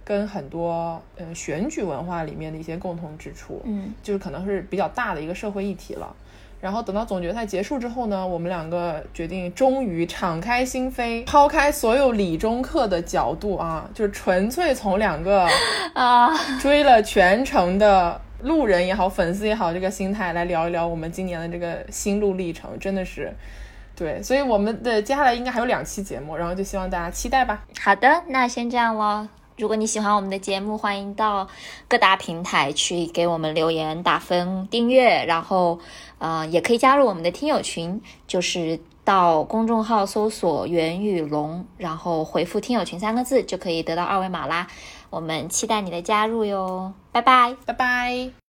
跟很多呃选举文化里面的一些共同之处，嗯，就是可能是比较大的一个社会议题了。然后等到总决赛结束之后呢，我们两个决定终于敞开心扉，抛开所有理中客的角度啊，就是纯粹从两个 (laughs) 啊追了全程的路人也好，粉丝也好这个心态来聊一聊我们今年的这个心路历程，真的是对。所以我们的接下来应该还有两期节目，然后就希望大家期待吧。好的，那先这样喽。如果你喜欢我们的节目，欢迎到各大平台去给我们留言、打分、订阅，然后呃，也可以加入我们的听友群，就是到公众号搜索“袁宇龙”，然后回复“听友群”三个字，就可以得到二维码啦。我们期待你的加入哟，拜拜。拜拜。